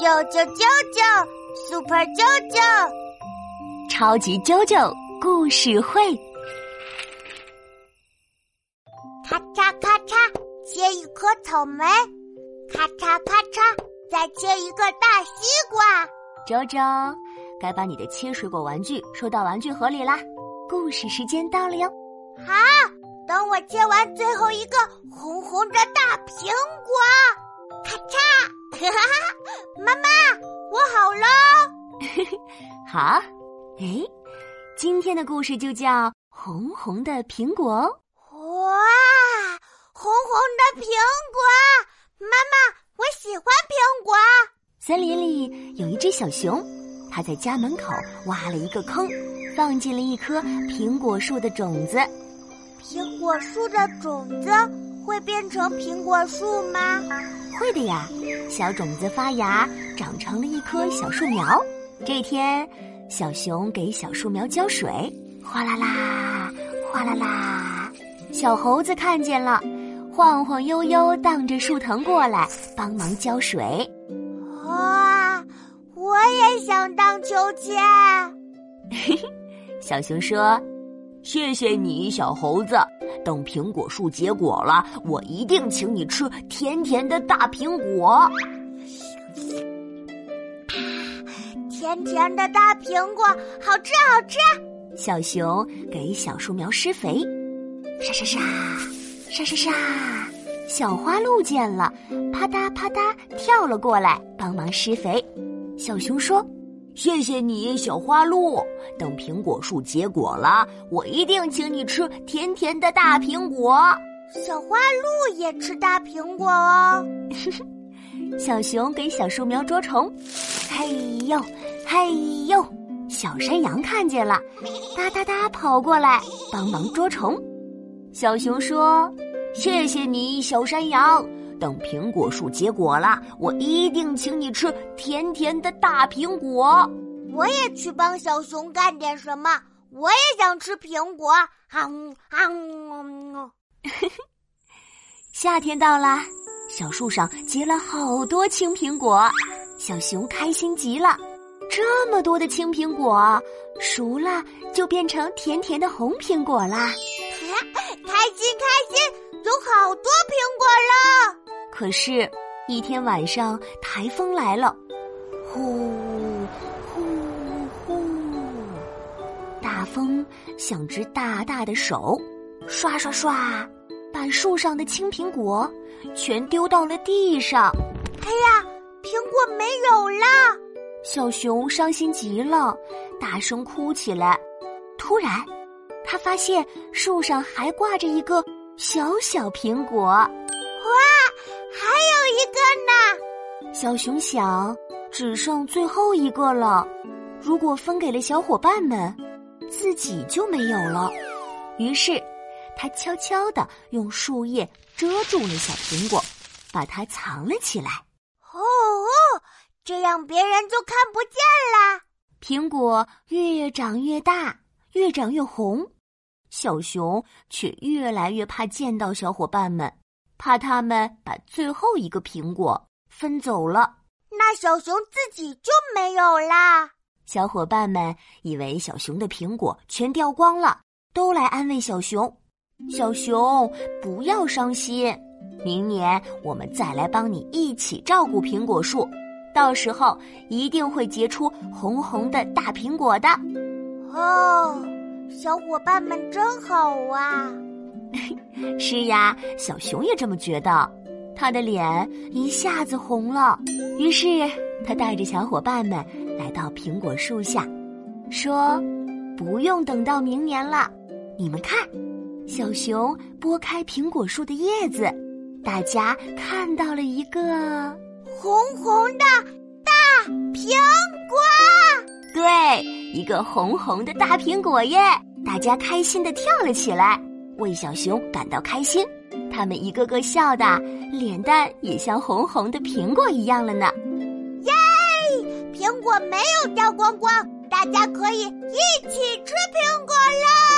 啾啾啾啾，Super 啾啾，超级啾啾故事会。咔嚓咔嚓，切一颗草莓；咔嚓咔嚓，再切一个大西瓜。周周，该把你的切水果玩具收到玩具盒里啦。故事时间到了哟。好，等我切完最后一个红红的大苹果。咔嚓，妈妈，我好喽。好，哎，今天的故事就叫《红红的苹果》。哇，红红的苹果！妈妈，我喜欢苹果。森林里有一只小熊，它在家门口挖了一个坑，放进了一颗苹果树的种子。苹果树的种子会变成苹果树吗？会的呀，小种子发芽，长成了一棵小树苗。这天，小熊给小树苗浇水，哗啦啦，哗啦啦。小猴子看见了，晃晃悠悠荡着树藤过来帮忙浇水。哇，我也想荡秋千。嘿嘿，小熊说：“谢谢你，小猴子。”等苹果树结果了，我一定请你吃甜甜的大苹果。甜甜的大苹果，好吃好吃。小熊给小树苗施肥，沙沙沙，沙沙沙。小花鹿见了，啪嗒啪嗒跳了过来帮忙施肥。小熊说。谢谢你，小花鹿。等苹果树结果了，我一定请你吃甜甜的大苹果。小花鹿也吃大苹果哦。小熊给小树苗捉虫，嘿呦嘿呦。小山羊看见了，哒哒哒跑过来帮忙捉虫。小熊说：“谢谢你，小山羊。”等苹果树结果了，我一定请你吃甜甜的大苹果。我也去帮小熊干点什么，我也想吃苹果。啊呜啊呜！夏天到了，小树上结了好多青苹果，小熊开心极了。这么多的青苹果，熟了就变成甜甜的红苹果啦！开心开心，有好多苹果了。可是，一天晚上台风来了，呼呼呼，大风像只大大的手，刷刷刷，把树上的青苹果全丢到了地上。哎呀，苹果没有了！小熊伤心极了，大声哭起来。突然，他发现树上还挂着一个小小苹果。哇！小熊想，只剩最后一个了。如果分给了小伙伴们，自己就没有了。于是，他悄悄地用树叶遮住了小苹果，把它藏了起来。哦，这样别人就看不见啦。苹果越长越大，越长越红，小熊却越来越怕见到小伙伴们。怕他们把最后一个苹果分走了，那小熊自己就没有啦。小伙伴们以为小熊的苹果全掉光了，都来安慰小熊：“小熊不要伤心，明年我们再来帮你一起照顾苹果树，到时候一定会结出红红的大苹果的。”哦，小伙伴们真好啊！是呀，小熊也这么觉得，他的脸一下子红了。于是他带着小伙伴们来到苹果树下，说：“不用等到明年了，你们看，小熊拨开苹果树的叶子，大家看到了一个红红的大苹果。对，一个红红的大苹果耶！大家开心的跳了起来。”为小熊感到开心，他们一个个笑得脸蛋也像红红的苹果一样了呢。耶！苹果没有掉光光，大家可以一起吃苹果了。